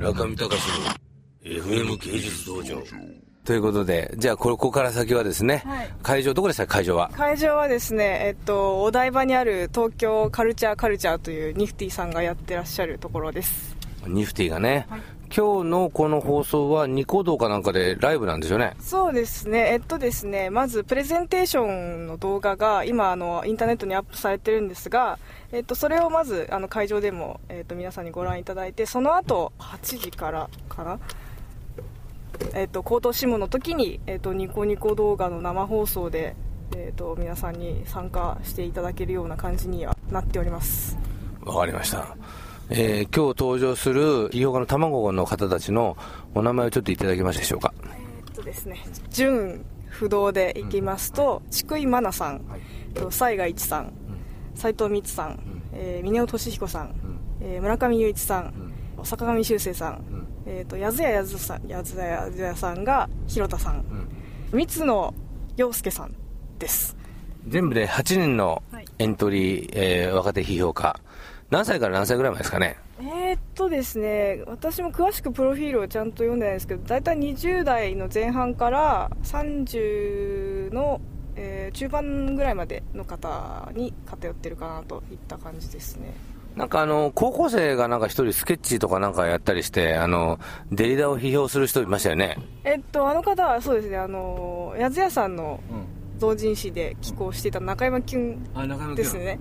中見隆の FM 芸術道場。ということで、じゃあここから先はですね、はい会場どこでした？会場は？会場はですね、えっと、お台場にある東京カルチャーカルチャーというニフティさんがやってらっしゃるところです。ニフティがね、今日のこの放送はニコ動かなんかでライブなんですよね。そうですね、えっとですね、まずプレゼンテーションの動画が今あの、インターネットにアップされてるんですが、えっと、それをまずあの会場でも、えっと、皆さんにご覧いただいて、その後8時からかな、えっと、口頭諮問の時に、えっと、ニコニコ動画の生放送で、えっと、皆さんに参加していただけるような感じにはなっております。わかりました。えー今日登場する企業家の卵の方たちのお名前をちょっといただけますでしょうか？えっとですね、純不動でいきますと、筑井真奈さん、えっと西賀一さん、斉藤光さん、えー峰尾俊彦さん、えー村上雄一さん、坂上修正さん、えっと矢津屋やずさん、矢津屋やずやさんが広田さん、三野陽介さんです。全部で8人のはい。エントリー、えー若手批評家。何歳から何歳ぐらいまでですかね？えーっとですね、私も詳しくプロフィールをちゃんと読んでないんですけど、大体20代の前半から30の、えー中盤ぐらいまでの方に偏ってるかなといった感じですね。なんかあの、高校生がなんか一人スケッチとかなんかやったりして、あの、デリダを批評する人いましたよね。えっと、あの方はそうですね、あの、八津屋さんの同人誌で寄稿していた中山キュンあ、中ですね。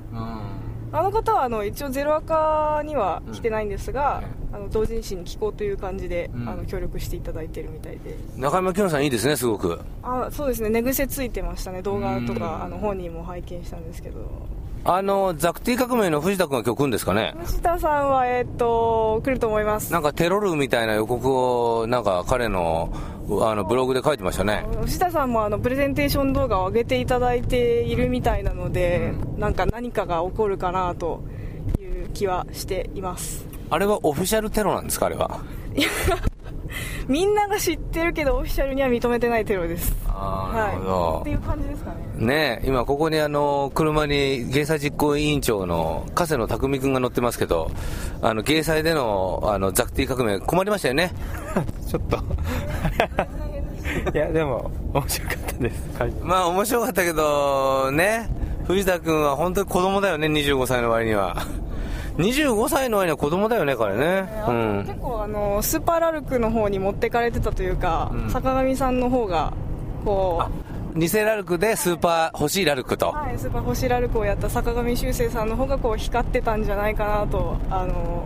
あの方はあの一応ゼロアカには来てないんですが、あの同人誌に寄稿という感じで、うんあの協力していただいてるみたいで。中山きょんさんいいですね、すごく。あそうですね寝癖ついてましたね動画とうんかあの本人も拝見したんですけどあの、ザクティ革命の藤田君が今日来るんですかね。藤田さんはえっと来ると思いますなんかテロルみたいな予告を、なんか彼の、あの、ブログで書いてましたね。藤田さんもあのプレゼンテーション動画を上げていただいているみたいなので、なんか何かが起こるかなという気はしていますあれはオフィシャルテロなんですか、あれは。みんなが知ってるけどオフィシャルには認めてないテロです。あーなるほど。はいっていう感じですかね。ねえ今ここにあの車に芸祭実行委員長の加瀬野匠君が乗ってますけどあの芸祭でのあのザクティ革命困りましたよね？ちょっと。いやでも面白かったです。会まあ面白かったけどね。藤田君は本当に子供だよね25歳の割には25歳の割には子供だよね彼ね。うん。結構あのスーパーラルクの方に持ってかれてたというか、うん。坂上さんの方がこう偽ラルクでスーパー欲しいラルクと。はい、スーパー星ラルクをやった坂上修正さんの方がこう光ってたんじゃないかなとあの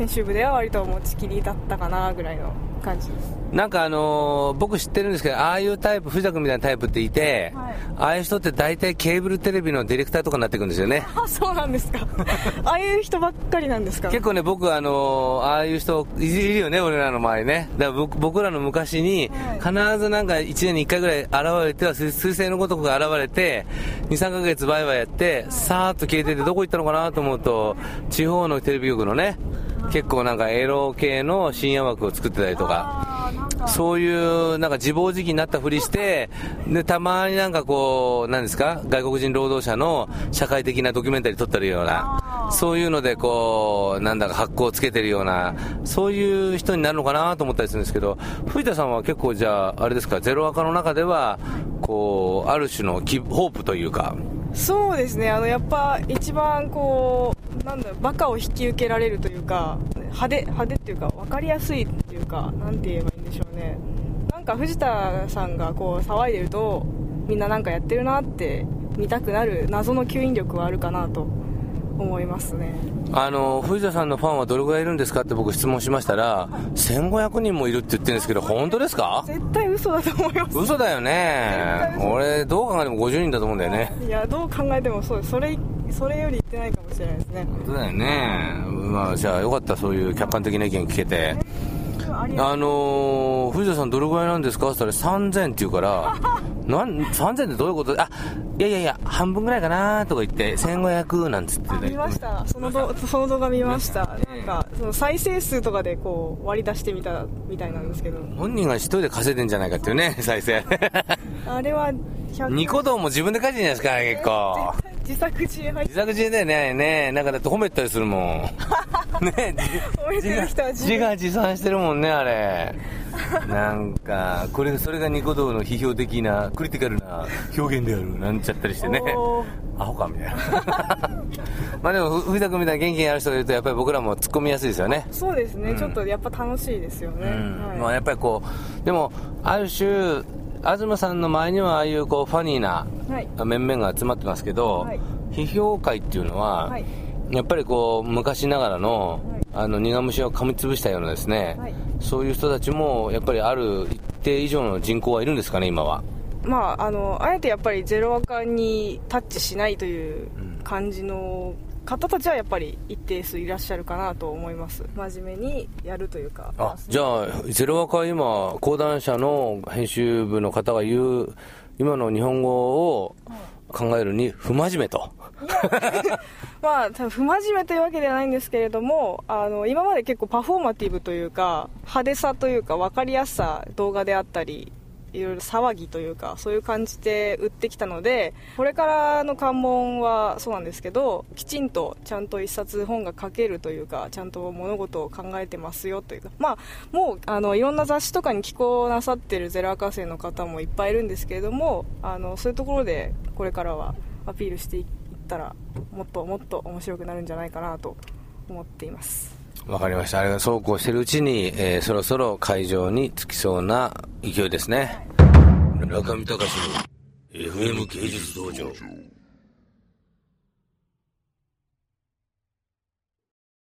編集部では割と持ちきりだったかなぐらいの感じ。ですなんかあのー僕知ってるんですけど、ああいうタイプ、藤田君みたいなタイプっていて、はい。ああいう人って大体ケーブルテレビのディレクターとかになってくるんですよね。あそうなんですか。ああいう人ばっかりなんですか。結構ね、僕あのーああいう人いるよね、俺らの周りね。だから僕僕らの昔に、必ずなんか1年に1回ぐらい現れては、水水星のごとくが現れて、2、3ヶ月バイバイやって、さーっと消えてて、どこ行ったのかなと思うと、地方のテレビ局のね、結構なんかエロ系の深夜枠を作ってたりとか。そういう、なんか自暴自棄になったふりして、で、たまになんかこう、なんですか、外国人労働者の社会的なドキュメンタリー撮ってるような、そういうのでこう、なんだか発行をつけてるような、そういう人になるのかなと思ったりするんですけど、藤田さんは結構じゃあ、あれですか、ゼロアカの中では、こう、ある種の希ホープというか、そうですね。あのやっぱ一番こうなんだバカを引き受けられるというか派手派手っていうか分かりやすいっていうか何て言えばいいんでしょうね。なんか藤田さんがこう騒いでるとみんななんかやってるなって見たくなる謎の吸引力はあるかなと。思いますね。あの、藤田さんのファンはどれぐらいいるんですか？って僕質問しましたら、1500人もいるって言ってるんですけど、本当ですか？絶対嘘だと思います。嘘だよね。俺どう考えても50人だと思うんだよね。いやどう考えてもそうです。それそれより言ってないかもしれないですね。本当だよね。まあじゃあよかった。そういう客観的な意見聞けて。あのー、藤田さんどれぐらいなんですか？って言ったら3000って言うからなん3000ってどういうこと？あいやいやいや半分ぐらいかなとか言って1500なんつってねあ見ました。そのどその動画見ました。なんかその再生数とかでこう割り出してみたみたいなんですけど。本人が一人で稼いでんじゃないかっていうね再生。あれは100ニコ動も自分で書いてるんじゃないですか結構。自作自演自作自演だよねねなんかだって褒めたりするもん。ね 褒めてる人は自画自賛してるもんねあれ なんかこれそれがニコ動の批評的なクリティカルな表現であるなんちゃったりしてね。アホかみたいな。まあでもふ藤田君みたいな元気にある人がいるとやっぱり僕らも突っ込みやすいですよね。そうですね、ちょっとやっぱ楽しいですよね、うん。はい。まあ、やっぱりこうでもある種東さんの前にはああいうこうファニーなはい。面々が集まってますけど、はい。批評会っていうのは、はい。やっぱりこう昔ながらの,、あの苦虫を噛みつぶしたようなですね、はい。そういう人たちもやっぱりある一定以上の人口はいるんですかね今は。まああのあえてやっぱりゼロアカにタッチしないという感じの方たちはやっぱり一定数いらっしゃるかなと思います。真面目にやるというか。あじゃあゼロワカは今講談社の編集部の方が言う今の日本語を考えるに不真面目と まあ多分不真面目というわけではないんですけれどもあの今まで結構パフォーマティブというか派手さというか分かりやすさ動画であったりいろいろ騒ぎというかそういう感じで売ってきたのでこれからの関門はそうなんですけどきちんとちゃんと一冊本が書けるというかちゃんと物事を考えてますよというかまあもうあのいろんな雑誌とかに寄稿なさってるゼロ赤生の方もいっぱいいるんですけれどもあのそういうところでこれからはアピールしていってたらもっともっと面白くなるんじゃないかなと思っています。わかりました。あれがそうこうしてるうちに、えーそろそろ会場に着きそうな勢いですね。中見隆の FM 芸術道場